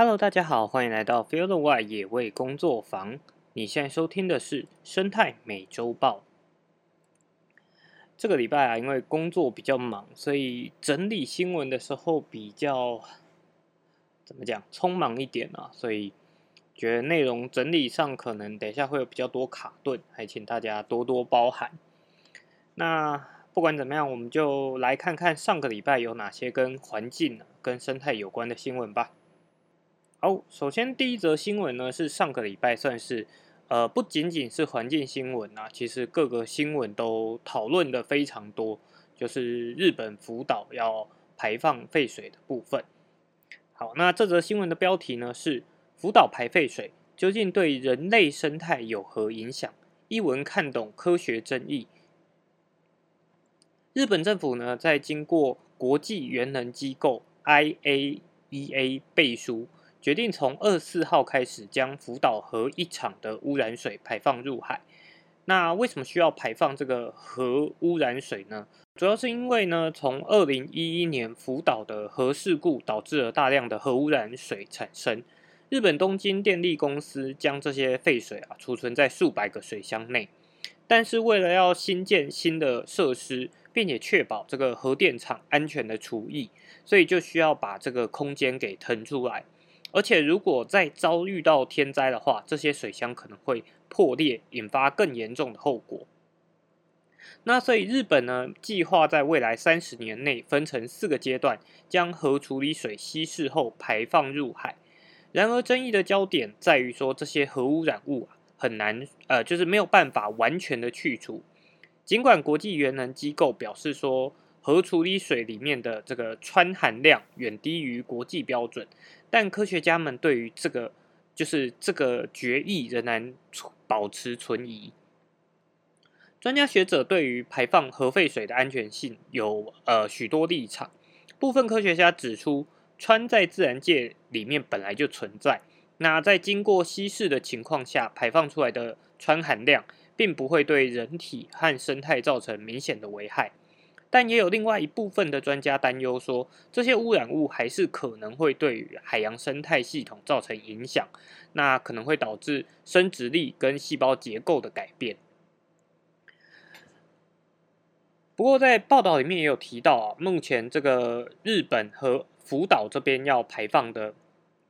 Hello，大家好，欢迎来到 Field Y 野味工作坊。你现在收听的是生态美洲豹。这个礼拜啊，因为工作比较忙，所以整理新闻的时候比较怎么讲，匆忙一点啊，所以觉得内容整理上可能等一下会有比较多卡顿，还请大家多多包涵。那不管怎么样，我们就来看看上个礼拜有哪些跟环境、跟生态有关的新闻吧。好，首先第一则新闻呢，是上个礼拜算是，呃，不仅仅是环境新闻啊，其实各个新闻都讨论的非常多，就是日本福岛要排放废水的部分。好，那这则新闻的标题呢是福岛排废水究竟对人类生态有何影响？一文看懂科学争议。日本政府呢，在经过国际原能机构 IAEA 背书。决定从二四号开始将福岛核一厂的污染水排放入海。那为什么需要排放这个核污染水呢？主要是因为呢，从二零一一年福岛的核事故导致了大量的核污染水产生。日本东京电力公司将这些废水啊储存在数百个水箱内，但是为了要新建新的设施，并且确保这个核电厂安全的除役，所以就需要把这个空间给腾出来。而且，如果再遭遇到天灾的话，这些水箱可能会破裂，引发更严重的后果。那所以，日本呢，计划在未来三十年内分成四个阶段，将核处理水稀释后排放入海。然而，争议的焦点在于说，这些核污染物啊，很难，呃，就是没有办法完全的去除。尽管国际原能机构表示说，核处理水里面的这个氚含量远低于国际标准。但科学家们对于这个就是这个决议仍然保持存疑。专家学者对于排放核废水的安全性有呃许多立场。部分科学家指出，氚在自然界里面本来就存在，那在经过稀释的情况下排放出来的氚含量，并不会对人体和生态造成明显的危害。但也有另外一部分的专家担忧说，这些污染物还是可能会对于海洋生态系统造成影响，那可能会导致生殖力跟细胞结构的改变。不过在报道里面也有提到啊，目前这个日本和福岛这边要排放的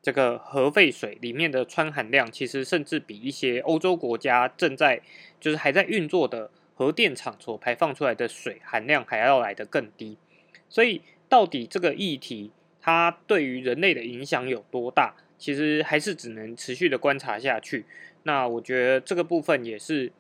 这个核废水里面的氚含量，其实甚至比一些欧洲国家正在就是还在运作的。核电厂所排放出来的水含量还要来得更低，所以到底这个议题它对于人类的影响有多大，其实还是只能持续的观察下去。那我觉得这个部分也是，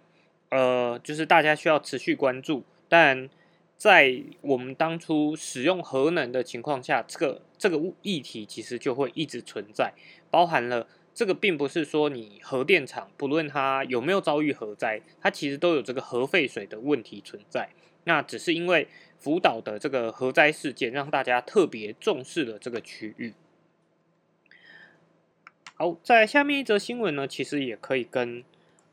呃，就是大家需要持续关注。但在我们当初使用核能的情况下，这个这个议题其实就会一直存在，包含了。这个并不是说你核电厂不论它有没有遭遇核灾，它其实都有这个核废水的问题存在。那只是因为福岛的这个核灾事件，让大家特别重视了这个区域。好，在下面一则新闻呢，其实也可以跟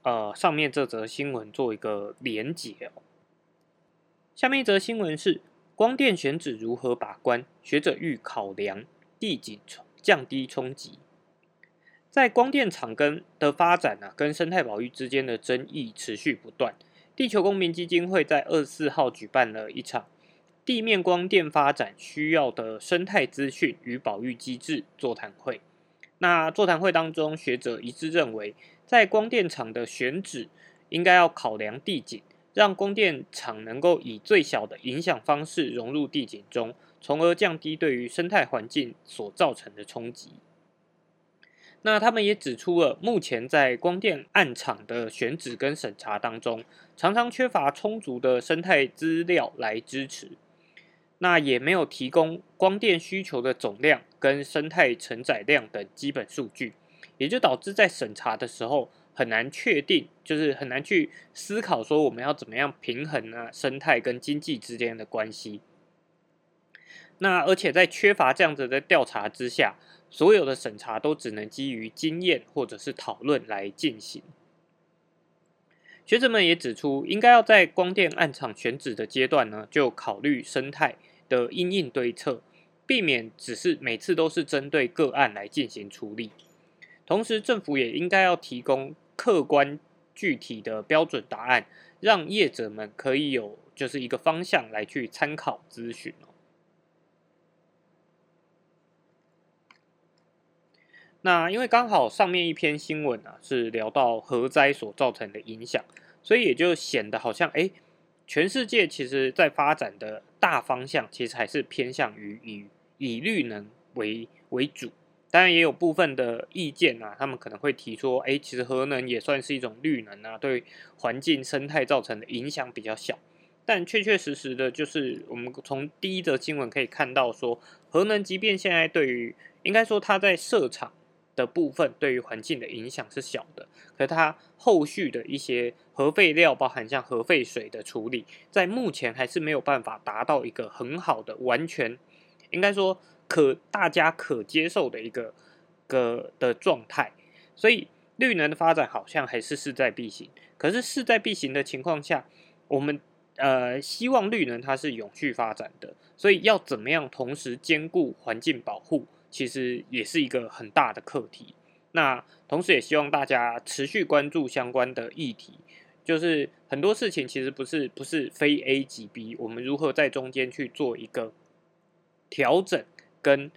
呃上面这则新闻做一个连结。下面一则新闻是光电选址如何把关，学者欲考量地景降低冲击。在光电厂跟的发展呢，跟生态保育之间的争议持续不断。地球公民基金会在二十四号举办了一场地面光电发展需要的生态资讯与保育机制座谈会。那座谈会当中，学者一致认为，在光电厂的选址应该要考量地景，让光电厂能够以最小的影响方式融入地景中，从而降低对于生态环境所造成的冲击。那他们也指出了，目前在光电暗场的选址跟审查当中，常常缺乏充足的生态资料来支持，那也没有提供光电需求的总量跟生态承载量等基本数据，也就导致在审查的时候很难确定，就是很难去思考说我们要怎么样平衡呢生态跟经济之间的关系。那而且在缺乏这样子的调查之下。所有的审查都只能基于经验或者是讨论来进行。学者们也指出，应该要在光电暗场选址的阶段呢，就考虑生态的因应对策。避免只是每次都是针对个案来进行处理。同时，政府也应该要提供客观具体的标准答案，让业者们可以有就是一个方向来去参考咨询哦。那因为刚好上面一篇新闻啊是聊到核灾所造成的影响，所以也就显得好像哎，全世界其实在发展的大方向其实还是偏向于以以绿能为为主。当然也有部分的意见啊，他们可能会提出，哎，其实核能也算是一种绿能啊，对环境生态造成的影响比较小。但确确实实的就是，我们从第一则新闻可以看到，说核能即便现在对于应该说它在设厂。的部分对于环境的影响是小的，可它后续的一些核废料，包含像核废水的处理，在目前还是没有办法达到一个很好的、完全应该说可大家可接受的一个个的状态。所以绿能的发展好像还是势在必行。可是势在必行的情况下，我们呃希望绿能它是永续发展的，所以要怎么样同时兼顾环境保护？其实也是一个很大的课题。那同时也希望大家持续关注相关的议题，就是很多事情其实不是不是非 A 即 B，我们如何在中间去做一个调整跟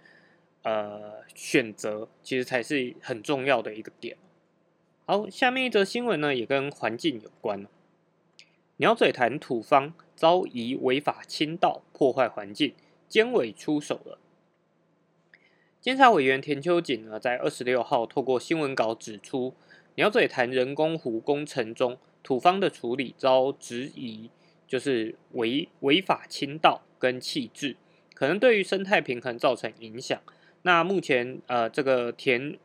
呃选择，其实才是很重要的一个点。好，下面一则新闻呢，也跟环境有关鸟嘴潭土方遭疑违法倾倒，破坏环境，监委出手了。监察委员田秋瑾呢，在二十六号透过新闻稿指出，鸟嘴潭人工湖工程中土方的处理遭质疑，就是违违法倾倒跟弃置，可能对于生态平衡造成影响。那目前呃，这个田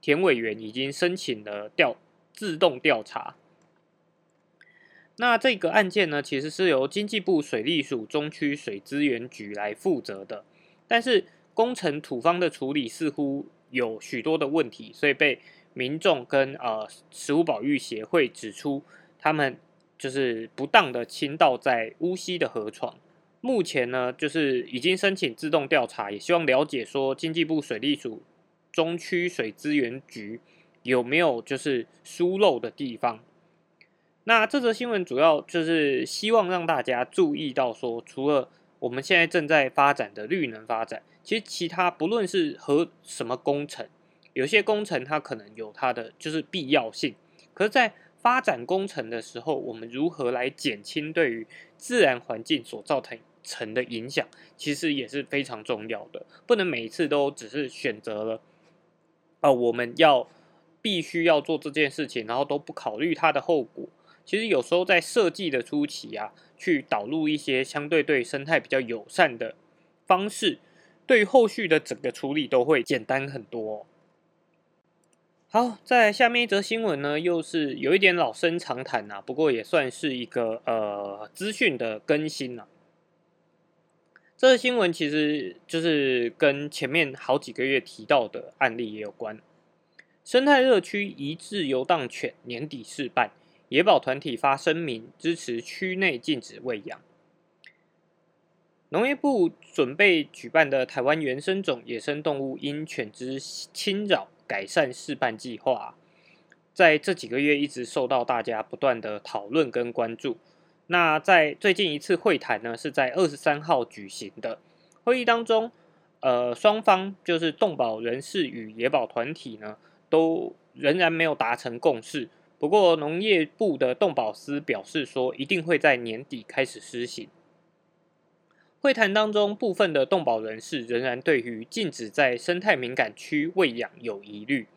田委员已经申请了调自动调查。那这个案件呢，其实是由经济部水利署中区水资源局来负责的，但是。工程土方的处理似乎有许多的问题，所以被民众跟呃食物保育协会指出，他们就是不当的倾倒在乌溪的河床。目前呢，就是已经申请自动调查，也希望了解说经济部水利署中区水资源局有没有就是疏漏的地方。那这则新闻主要就是希望让大家注意到说，除了我们现在正在发展的绿能发展。其实其他不论是和什么工程，有些工程它可能有它的就是必要性，可是，在发展工程的时候，我们如何来减轻对于自然环境所造成成的影响，其实也是非常重要的。不能每一次都只是选择了，啊，我们要必须要做这件事情，然后都不考虑它的后果。其实有时候在设计的初期啊，去导入一些相对对生态比较友善的方式。对于后续的整个处理都会简单很多。好，在下面一则新闻呢，又是有一点老生常谈呐，不过也算是一个呃资讯的更新呐。这个新闻其实就是跟前面好几个月提到的案例也有关。生态热区一致游荡犬年底试办，野保团体发声明支持区内禁止喂养。农业部准备举办的台湾原生种野生动物因犬只侵扰改善示范计划，在这几个月一直受到大家不断的讨论跟关注。那在最近一次会谈呢，是在二十三号举行的会议当中，呃，双方就是动保人士与野保团体呢，都仍然没有达成共识。不过农业部的动保司表示说，一定会在年底开始施行。会谈当中，部分的动保人士仍然对于禁止在生态敏感区喂养有疑虑，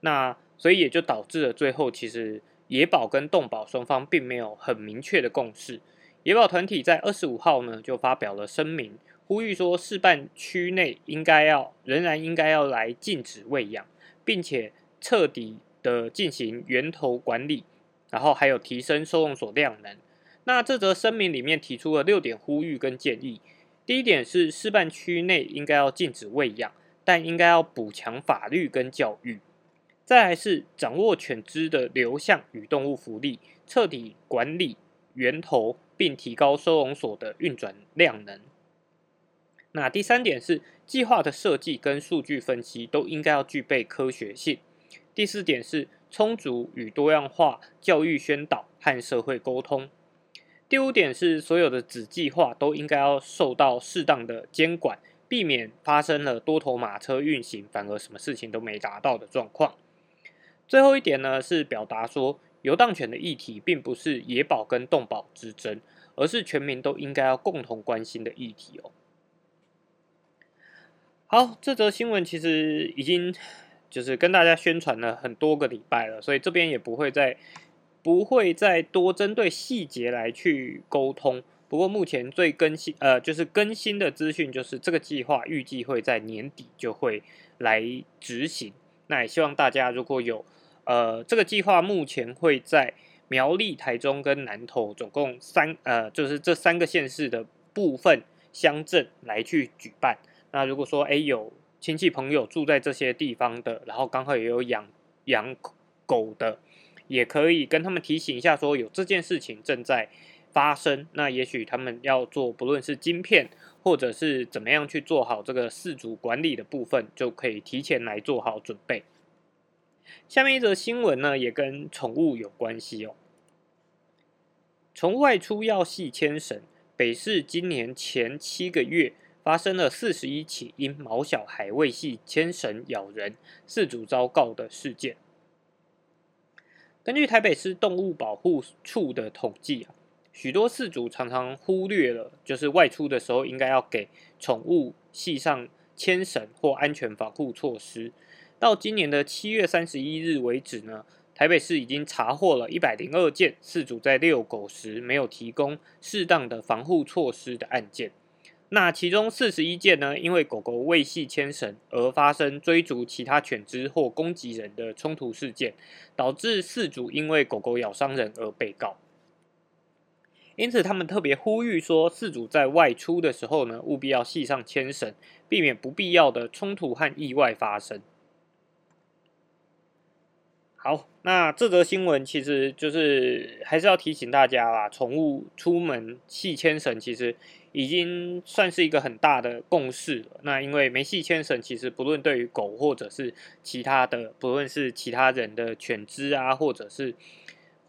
那所以也就导致了最后其实野保跟动保双方并没有很明确的共识。野保团体在二十五号呢就发表了声明，呼吁说示范区内应该要仍然应该要来禁止喂养，并且彻底的进行源头管理，然后还有提升收容所量能。那这则声明里面提出了六点呼吁跟建议。第一点是示范区内应该要禁止喂养，但应该要补强法律跟教育。再来是掌握犬只的流向与动物福利，彻底管理源头，并提高收容所的运转量能。那第三点是计划的设计跟数据分析都应该要具备科学性。第四点是充足与多样化教育宣导和社会沟通。第五点是所有的子计划都应该要受到适当的监管，避免发生了多头马车运行，反而什么事情都没达到的状况。最后一点呢是表达说，游荡犬的议题并不是野保跟动保之争，而是全民都应该要共同关心的议题哦。好，这则新闻其实已经。就是跟大家宣传了很多个礼拜了，所以这边也不会再不会再多针对细节来去沟通。不过目前最更新呃就是更新的资讯就是这个计划预计会在年底就会来执行。那也希望大家如果有呃这个计划目前会在苗栗、台中跟南投总共三呃就是这三个县市的部分乡镇来去举办。那如果说哎有。亲戚朋友住在这些地方的，然后刚好也有养养狗的，也可以跟他们提醒一下，说有这件事情正在发生。那也许他们要做，不论是晶片，或者是怎么样去做好这个四组管理的部分，就可以提前来做好准备。下面一则新闻呢，也跟宠物有关系哦。从外出要系牵绳，北市今年前七个月。发生了四十一起因毛小孩未系牵绳咬人，四主遭告的事件。根据台北市动物保护处的统计啊，许多事主常常忽略了，就是外出的时候应该要给宠物系上牵绳或安全防护措施。到今年的七月三十一日为止呢，台北市已经查获了一百零二件事主在遛狗时没有提供适当的防护措施的案件。那其中四十一件呢，因为狗狗未系牵绳而发生追逐其他犬只或攻击人的冲突事件，导致饲主因为狗狗咬伤人而被告。因此，他们特别呼吁说，饲主在外出的时候呢，务必要系上牵绳，避免不必要的冲突和意外发生。好，那这则新闻其实就是还是要提醒大家啦，宠物出门系牵绳，其实已经算是一个很大的共识。那因为没系牵绳，其实不论对于狗或者是其他的，不论是其他人的犬只啊，或者是。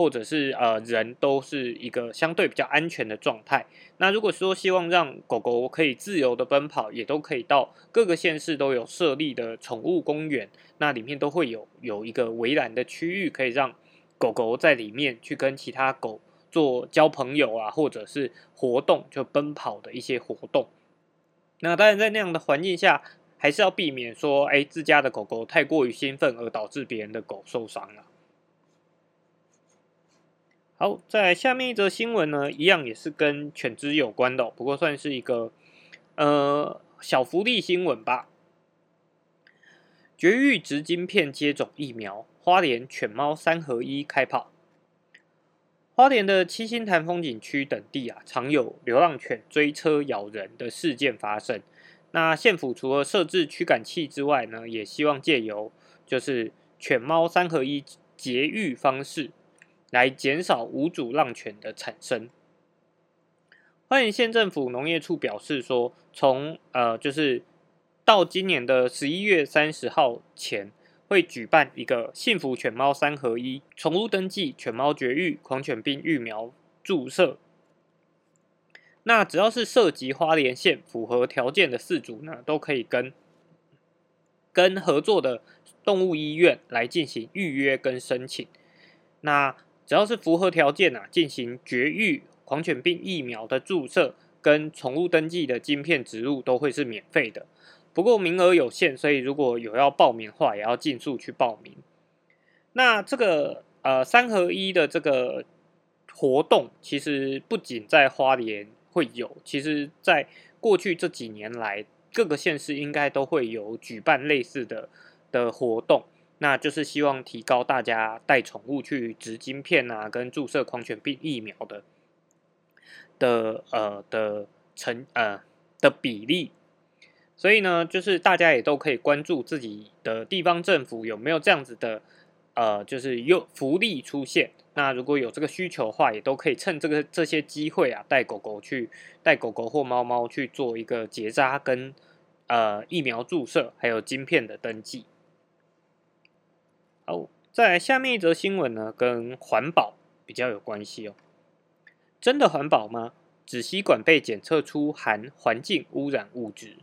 或者是呃人都是一个相对比较安全的状态。那如果说希望让狗狗可以自由的奔跑，也都可以到各个县市都有设立的宠物公园，那里面都会有有一个围栏的区域，可以让狗狗在里面去跟其他狗做交朋友啊，或者是活动就奔跑的一些活动。那当然在那样的环境下，还是要避免说，哎，自家的狗狗太过于兴奋而导致别人的狗受伤了。好，在下面一则新闻呢，一样也是跟犬只有关的，不过算是一个呃小福利新闻吧。绝育植晶片接种疫苗，花莲犬猫三合一开跑。花莲的七星潭风景区等地啊，常有流浪犬追车咬人的事件发生。那县府除了设置驱赶器之外呢，也希望借由就是犬猫三合一节育方式。来减少无主浪犬的产生。花莲县政府农业处表示说，从呃就是到今年的十一月三十号前，会举办一个幸福犬猫三合一宠物登记、犬猫绝育、狂犬病疫苗注射。那只要是涉及花莲县符合条件的四组呢，都可以跟跟合作的动物医院来进行预约跟申请。那只要是符合条件啊，进行绝育狂犬病疫苗的注射跟宠物登记的晶片植入都会是免费的。不过名额有限，所以如果有要报名的话，也要尽速去报名。那这个呃三合一的这个活动，其实不仅在花莲会有，其实在过去这几年来，各个县市应该都会有举办类似的的活动。那就是希望提高大家带宠物去植晶片啊，跟注射狂犬病疫苗的的呃的成呃的比例，所以呢，就是大家也都可以关注自己的地方政府有没有这样子的呃，就是有福利出现。那如果有这个需求的话，也都可以趁这个这些机会啊，带狗狗去带狗狗或猫猫去做一个结扎跟呃疫苗注射，还有晶片的登记。好，再来下面一则新闻呢，跟环保比较有关系哦。真的环保吗？纸吸管被检测出含环境污染物质。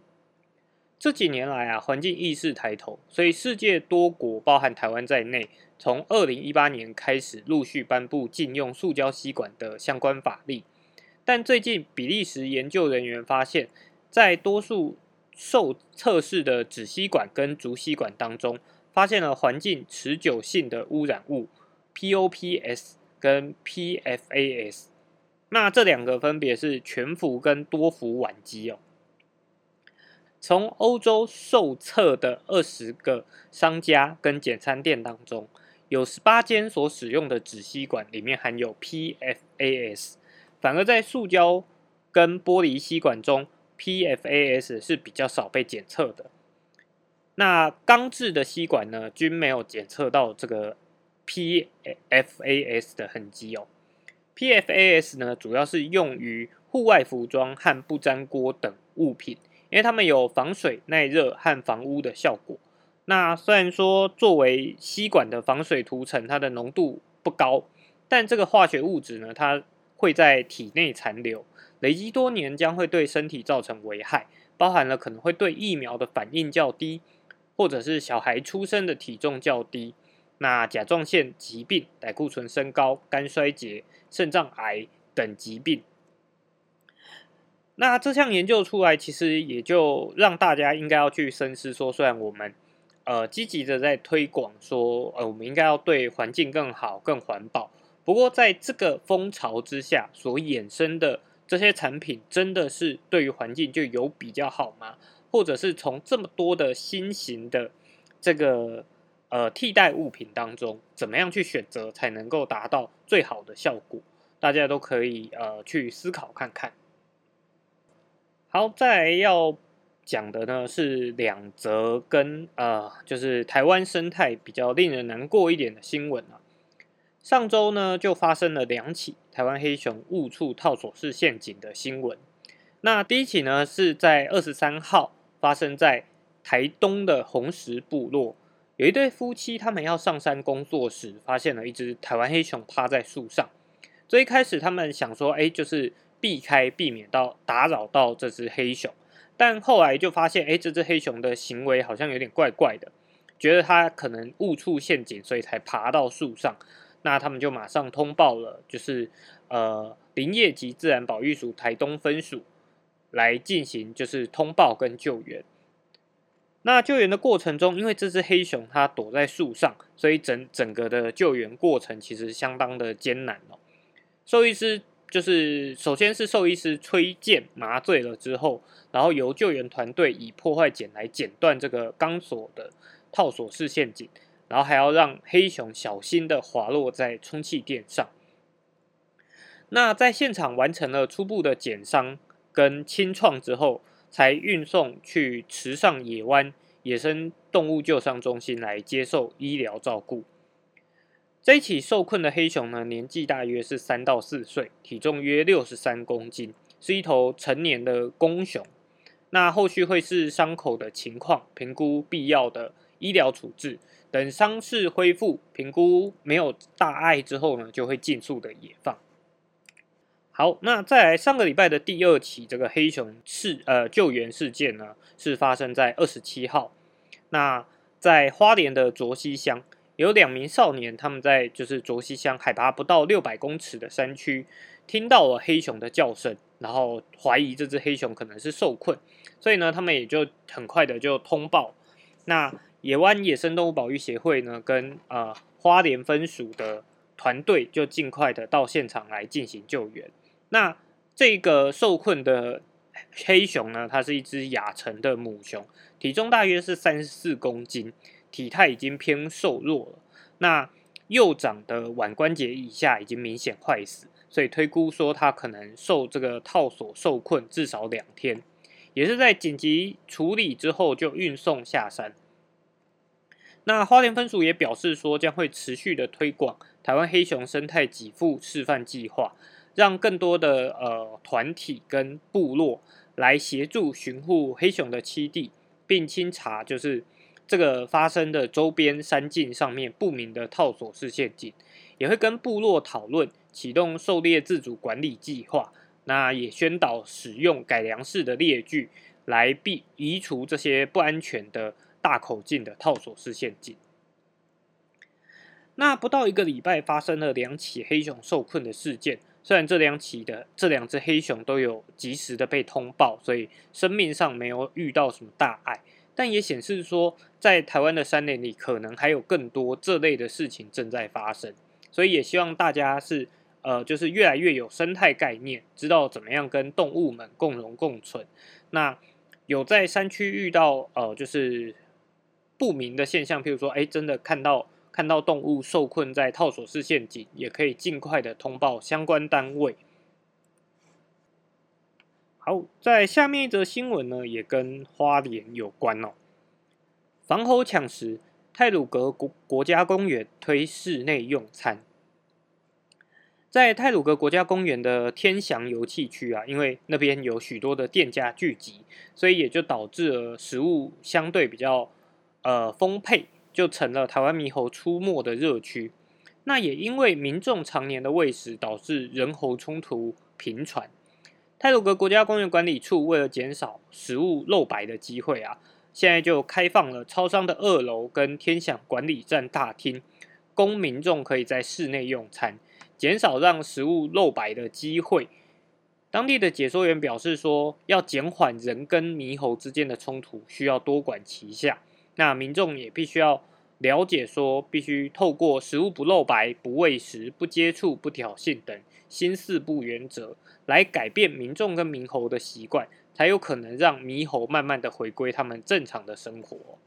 这几年来啊，环境意识抬头，所以世界多国，包含台湾在内，从二零一八年开始陆续颁布禁用塑胶吸管的相关法令。但最近，比利时研究人员发现，在多数受测试的纸吸管跟竹吸管当中，发现了环境持久性的污染物 POPs 跟 PFAS。那这两个分别是全氟跟多氟烷基哦。从欧洲受测的二十个商家跟简餐店当中，有十八间所使用的纸吸管里面含有 PFAS，反而在塑胶跟玻璃吸管中，PFAS 是比较少被检测的。那钢制的吸管呢，均没有检测到这个 PFAS 的痕迹哦。PFAS 呢，主要是用于户外服装和不粘锅等物品。因为它们有防水、耐热和防污的效果。那虽然说作为吸管的防水涂层，它的浓度不高，但这个化学物质呢，它会在体内残留，累积多年将会对身体造成危害，包含了可能会对疫苗的反应较低，或者是小孩出生的体重较低，那甲状腺疾病、胆固醇升高、肝衰竭、肾脏癌等疾病。那这项研究出来，其实也就让大家应该要去深思说，虽然我们呃积极的在推广说，呃我们应该要对环境更好、更环保，不过在这个风潮之下所衍生的这些产品，真的是对于环境就有比较好吗？或者是从这么多的新型的这个呃替代物品当中，怎么样去选择才能够达到最好的效果？大家都可以呃去思考看看。好，再来要讲的呢是两则跟呃，就是台湾生态比较令人难过一点的新闻啊。上周呢就发生了两起台湾黑熊误触套索式陷阱的新闻。那第一起呢是在二十三号发生在台东的红石部落，有一对夫妻他们要上山工作时，发现了一只台湾黑熊趴在树上。最一开始他们想说，哎，就是。避开，避免到打扰到这只黑熊，但后来就发现，哎，这只黑熊的行为好像有点怪怪的，觉得它可能误触陷阱，所以才爬到树上。那他们就马上通报了，就是呃林业及自然保育署台东分署来进行就是通报跟救援。那救援的过程中，因为这只黑熊它躲在树上，所以整整个的救援过程其实相当的艰难哦。兽医师。就是首先是兽医师吹剑麻醉了之后，然后由救援团队以破坏剪来剪断这个钢索的套索式陷阱，然后还要让黑熊小心的滑落在充气垫上。那在现场完成了初步的减伤跟清创之后，才运送去池上野湾野生动物救伤中心来接受医疗照顾。这一起受困的黑熊呢，年纪大约是三到四岁，体重约六十三公斤，是一头成年的公熊。那后续会是伤口的情况，评估必要的医疗处置，等伤势恢复，评估没有大碍之后呢，就会尽速的野放。好，那再来上个礼拜的第二起这个黑熊事呃救援事件呢，是发生在二十七号，那在花莲的卓溪乡。有两名少年，他们在就是卓溪乡海拔不到六百公尺的山区，听到了黑熊的叫声，然后怀疑这只黑熊可能是受困，所以呢，他们也就很快的就通报。那野湾野生动物保育协会呢，跟呃花莲分署的团队就尽快的到现场来进行救援。那这个受困的黑熊呢，它是一只亚成的母熊，体重大约是三十四公斤。体态已经偏瘦弱了，那右掌的腕关节以下已经明显坏死，所以推估说它可能受这个套索受困至少两天，也是在紧急处理之后就运送下山。那花莲分署也表示说，将会持续的推广台湾黑熊生态给付示范计划，让更多的呃团体跟部落来协助巡护黑熊的栖地，并清查就是这个发生的周边山径上面不明的套索式陷阱，也会跟部落讨论启动狩猎自主管理计划，那也宣导使用改良式的猎具来避移除这些不安全的。大口径的套索式陷阱。那不到一个礼拜，发生了两起黑熊受困的事件。虽然这两起的这两只黑熊都有及时的被通报，所以生命上没有遇到什么大碍，但也显示说，在台湾的山林里，可能还有更多这类的事情正在发生。所以也希望大家是呃，就是越来越有生态概念，知道怎么样跟动物们共荣共存。那有在山区遇到呃，就是。不明的现象，譬如说，哎，真的看到看到动物受困在套索式陷阱，也可以尽快的通报相关单位。好，在下面一则新闻呢，也跟花莲有关哦。防猴抢食，泰鲁格国国家公园推室内用餐。在泰鲁格国家公园的天祥游憩区啊，因为那边有许多的店家聚集，所以也就导致了食物相对比较。呃，丰沛就成了台湾猕猴出没的热区。那也因为民众常年的喂食，导致人猴冲突频传。泰鲁格国家公园管理处为了减少食物漏白的机会啊，现在就开放了超商的二楼跟天享管理站大厅，供民众可以在室内用餐，减少让食物漏白的机会。当地的解说员表示说，要减缓人跟猕猴之间的冲突，需要多管齐下。那民众也必须要了解，说必须透过食物不露白、不喂食、不接触、不挑衅等新四不原则，来改变民众跟猕猴的习惯，才有可能让猕猴慢慢的回归他们正常的生活。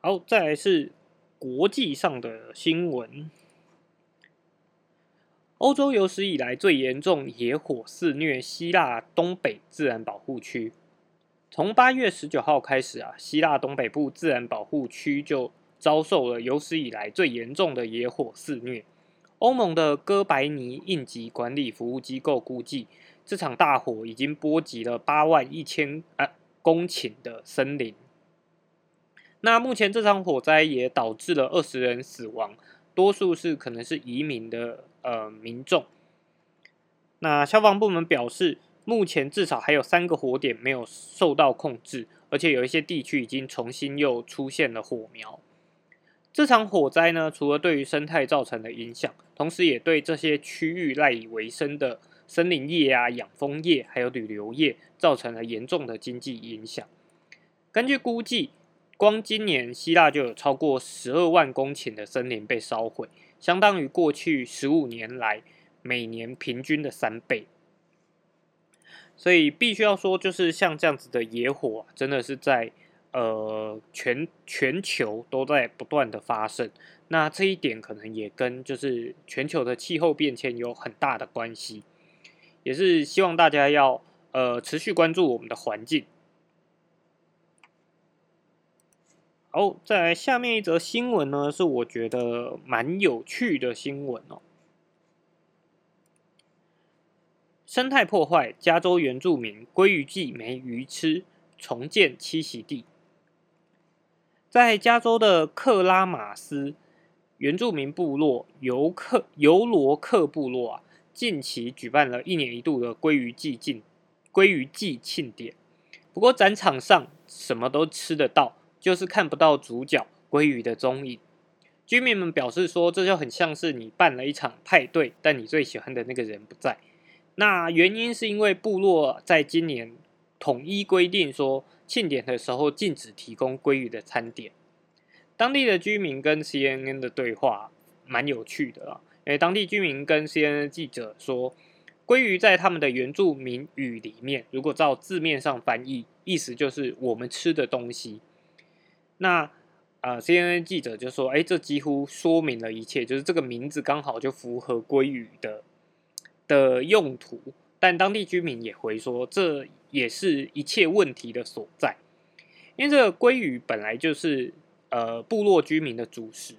好，再来是国际上的新闻，欧洲有史以来最严重野火肆虐希腊东北自然保护区。从八月十九号开始啊，希腊东北部自然保护区就遭受了有史以来最严重的野火肆虐。欧盟的哥白尼应急管理服务机构估计，这场大火已经波及了八万一千啊公顷的森林。那目前这场火灾也导致了二十人死亡，多数是可能是移民的呃民众。那消防部门表示。目前至少还有三个火点没有受到控制，而且有一些地区已经重新又出现了火苗。这场火灾呢，除了对于生态造成的影响，同时也对这些区域赖以为生的森林业啊、养蜂业还有旅游业造成了严重的经济影响。根据估计，光今年希腊就有超过十二万公顷的森林被烧毁，相当于过去十五年来每年平均的三倍。所以必须要说，就是像这样子的野火，真的是在呃全全球都在不断的发生。那这一点可能也跟就是全球的气候变迁有很大的关系，也是希望大家要呃持续关注我们的环境。好，再来下面一则新闻呢，是我觉得蛮有趣的新闻哦。生态破坏，加州原住民鲑鱼季没鱼吃，重建栖息地。在加州的克拉马斯原住民部落尤克尤罗克部落啊，近期举办了一年一度的鲑鱼季庆鲑鱼季庆典。不过展场上什么都吃得到，就是看不到主角鲑鱼的踪影。居民们表示说，这就很像是你办了一场派对，但你最喜欢的那个人不在。那原因是因为部落在今年统一规定说，庆典的时候禁止提供鲑鱼的餐点。当地的居民跟 CNN 的对话蛮有趣的啊，因为当地居民跟 CNN 记者说，鲑鱼在他们的原住民语里面，如果照字面上翻译，意思就是我们吃的东西。那啊，CNN 记者就说，哎，这几乎说明了一切，就是这个名字刚好就符合鲑鱼的。的用途，但当地居民也回说，这也是一切问题的所在。因为这个鲑鱼本来就是呃部落居民的主食，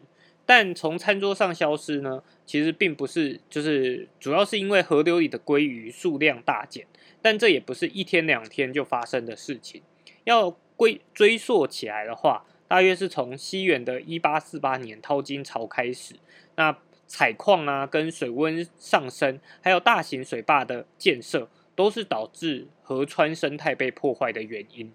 但从餐桌上消失呢，其实并不是，就是主要是因为河流里的鲑鱼数量大减，但这也不是一天两天就发生的事情。要归追溯起来的话，大约是从西元的一八四八年淘金潮开始，那采矿啊，跟水温上升，还有大型水坝的建设，都是导致河川生态被破坏的原因。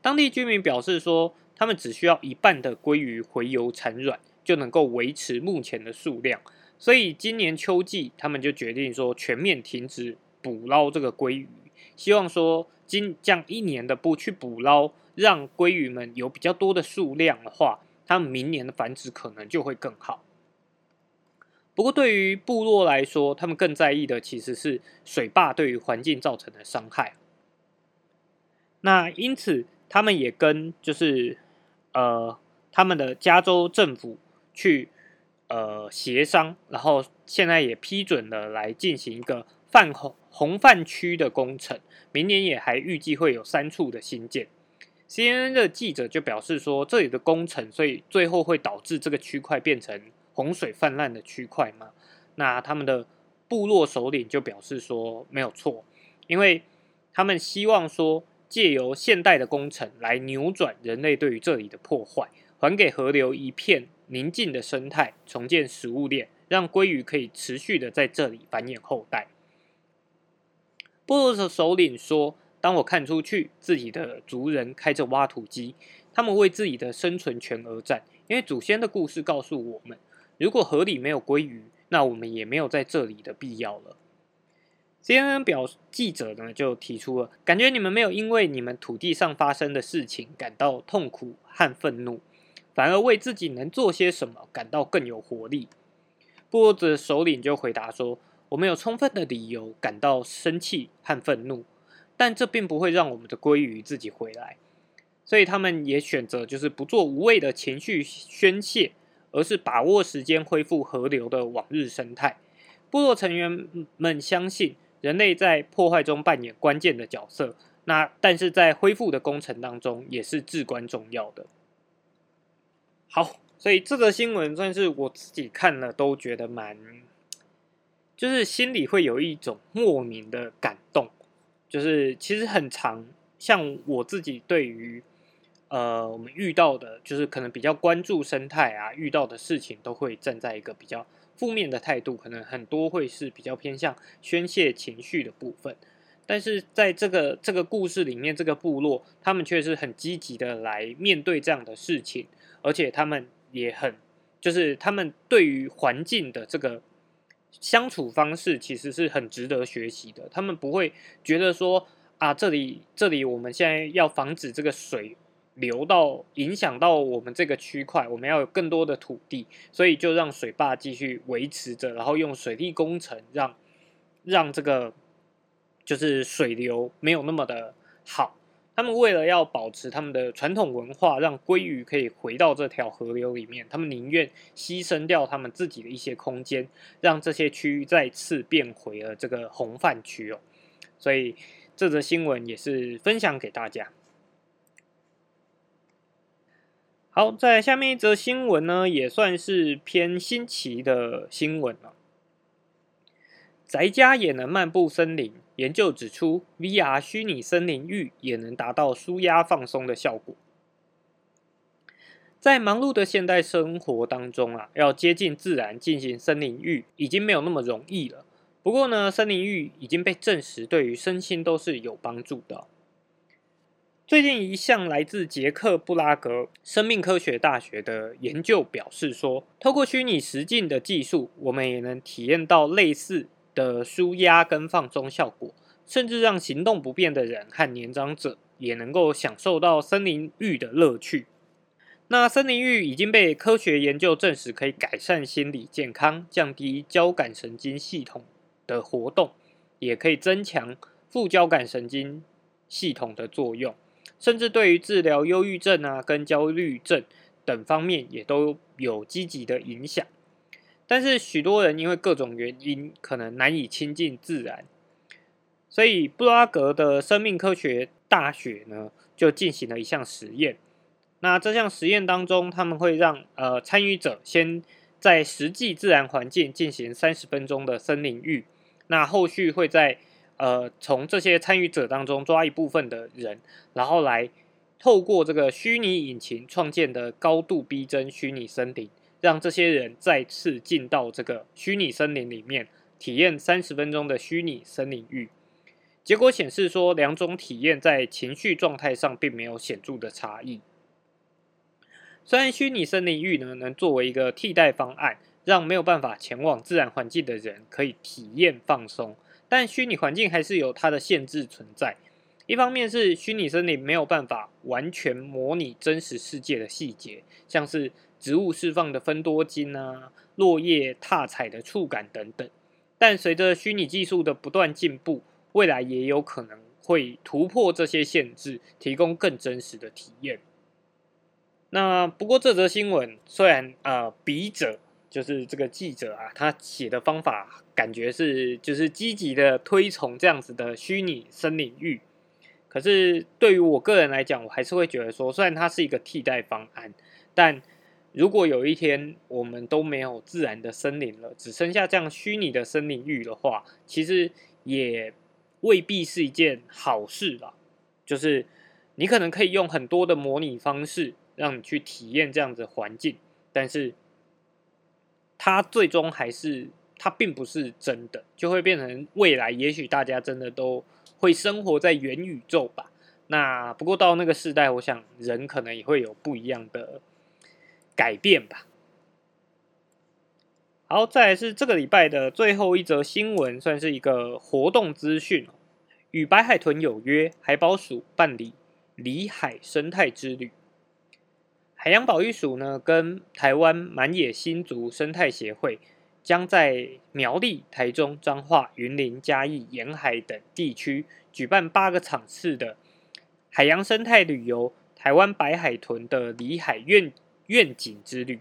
当地居民表示说，他们只需要一半的鲑鱼回游产卵，就能够维持目前的数量。所以今年秋季，他们就决定说全面停止捕捞这个鲑鱼，希望说今将一年的不去捕捞，让鲑鱼们有比较多的数量的话，他们明年的繁殖可能就会更好。不过对于部落来说，他们更在意的其实是水坝对于环境造成的伤害。那因此。他们也跟就是呃他们的加州政府去呃协商，然后现在也批准了来进行一个泛红红泛区的工程，明年也还预计会有三处的新建。CNN 的记者就表示说，这里的工程，所以最后会导致这个区块变成洪水泛滥的区块嘛？那他们的部落首领就表示说，没有错，因为他们希望说。借由现代的工程来扭转人类对于这里的破坏，还给河流一片宁静的生态，重建食物链，让鲑鱼可以持续的在这里繁衍后代。部落的首领说：“当我看出去，自己的族人开着挖土机，他们为自己的生存权而战。因为祖先的故事告诉我们，如果河里没有鲑鱼，那我们也没有在这里的必要了。” CNN 表记者呢就提出了，感觉你们没有因为你们土地上发生的事情感到痛苦和愤怒，反而为自己能做些什么感到更有活力。部落的首领就回答说：“我们有充分的理由感到生气和愤怒，但这并不会让我们的鲑鱼自己回来。所以他们也选择就是不做无谓的情绪宣泄，而是把握时间恢复河流的往日生态。部落成员们相信。”人类在破坏中扮演关键的角色，那但是在恢复的工程当中也是至关重要的。好，所以这个新闻算是我自己看了都觉得蛮，就是心里会有一种莫名的感动。就是其实很长，像我自己对于呃我们遇到的，就是可能比较关注生态啊，遇到的事情都会站在一个比较。负面的态度可能很多会是比较偏向宣泄情绪的部分，但是在这个这个故事里面，这个部落他们却是很积极的来面对这样的事情，而且他们也很就是他们对于环境的这个相处方式其实是很值得学习的。他们不会觉得说啊，这里这里我们现在要防止这个水。流到影响到我们这个区块，我们要有更多的土地，所以就让水坝继续维持着，然后用水利工程让让这个就是水流没有那么的好。他们为了要保持他们的传统文化，让鲑鱼可以回到这条河流里面，他们宁愿牺牲掉他们自己的一些空间，让这些区域再次变回了这个红泛区哦。所以这则新闻也是分享给大家。好，在下面一则新闻呢，也算是偏新奇的新闻了。宅家也能漫步森林，研究指出，VR 虚拟森林浴也能达到舒压放松的效果。在忙碌的现代生活当中啊，要接近自然进行森林浴已经没有那么容易了。不过呢，森林浴已经被证实对于身心都是有帮助的。最近一项来自捷克布拉格生命科学大学的研究表示说，透过虚拟实境的技术，我们也能体验到类似的舒压跟放松效果，甚至让行动不便的人和年长者也能够享受到森林浴的乐趣。那森林浴已经被科学研究证实，可以改善心理健康，降低交感神经系统的活动，也可以增强副交感神经系统的作用。甚至对于治疗忧郁症啊、跟焦虑症等方面也都有积极的影响。但是许多人因为各种原因，可能难以亲近自然，所以布拉格的生命科学大学呢，就进行了一项实验。那这项实验当中，他们会让呃参与者先在实际自然环境进行三十分钟的森林浴，那后续会在呃从这些参与者当中抓一部分的人，然后来透过这个虚拟引擎创建的高度逼真虚拟森林，让这些人再次进到这个虚拟森林里面，体验三十分钟的虚拟森林浴。结果显示说，两种体验在情绪状态上并没有显著的差异。虽然虚拟森林浴呢能作为一个替代方案，让没有办法前往自然环境的人可以体验放松，但虚拟环境还是有它的限制存在。一方面是虚拟森林没有办法完全模拟真实世界的细节，像是植物释放的分多精啊、落叶踏踩的触感等等。但随着虚拟技术的不断进步，未来也有可能会突破这些限制，提供更真实的体验。那不过这则新闻虽然呃笔者就是这个记者啊，他写的方法感觉是就是积极的推崇这样子的虚拟森林域，可是对于我个人来讲，我还是会觉得说，虽然它是一个替代方案，但如果有一天我们都没有自然的森林了，只剩下这样虚拟的森林域的话，其实也未必是一件好事了。就是你可能可以用很多的模拟方式。让你去体验这样子环境，但是它最终还是它并不是真的，就会变成未来，也许大家真的都会生活在元宇宙吧。那不过到那个时代，我想人可能也会有不一样的改变吧。好，再来是这个礼拜的最后一则新闻，算是一个活动资讯与白海豚有约，海宝鼠办理里海生态之旅。海洋保育署呢，跟台湾满野新族生态协会，将在苗栗、台中、彰化、云林、嘉义沿海等地区举办八个场次的海洋生态旅游台湾白海豚的里海愿愿景之旅。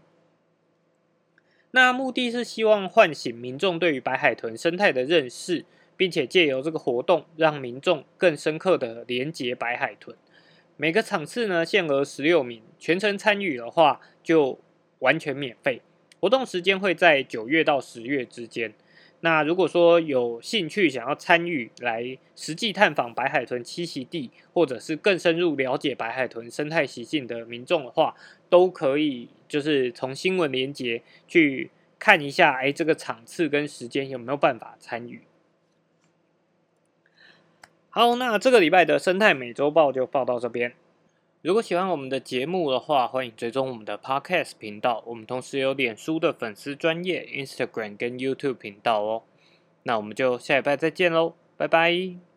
那目的是希望唤醒民众对于白海豚生态的认识，并且借由这个活动，让民众更深刻的连接白海豚。每个场次呢，限额十六名，全程参与的话就完全免费。活动时间会在九月到十月之间。那如果说有兴趣想要参与来实际探访白海豚栖息地，或者是更深入了解白海豚生态习性的民众的话，都可以就是从新闻连接去看一下，哎，这个场次跟时间有没有办法参与。好，那这个礼拜的生态美洲报就报到这边。如果喜欢我们的节目的话，欢迎追踪我们的 Podcast 频道。我们同时有脸书的粉丝专业、Instagram 跟 YouTube 频道哦。那我们就下礼拜再见喽，拜拜。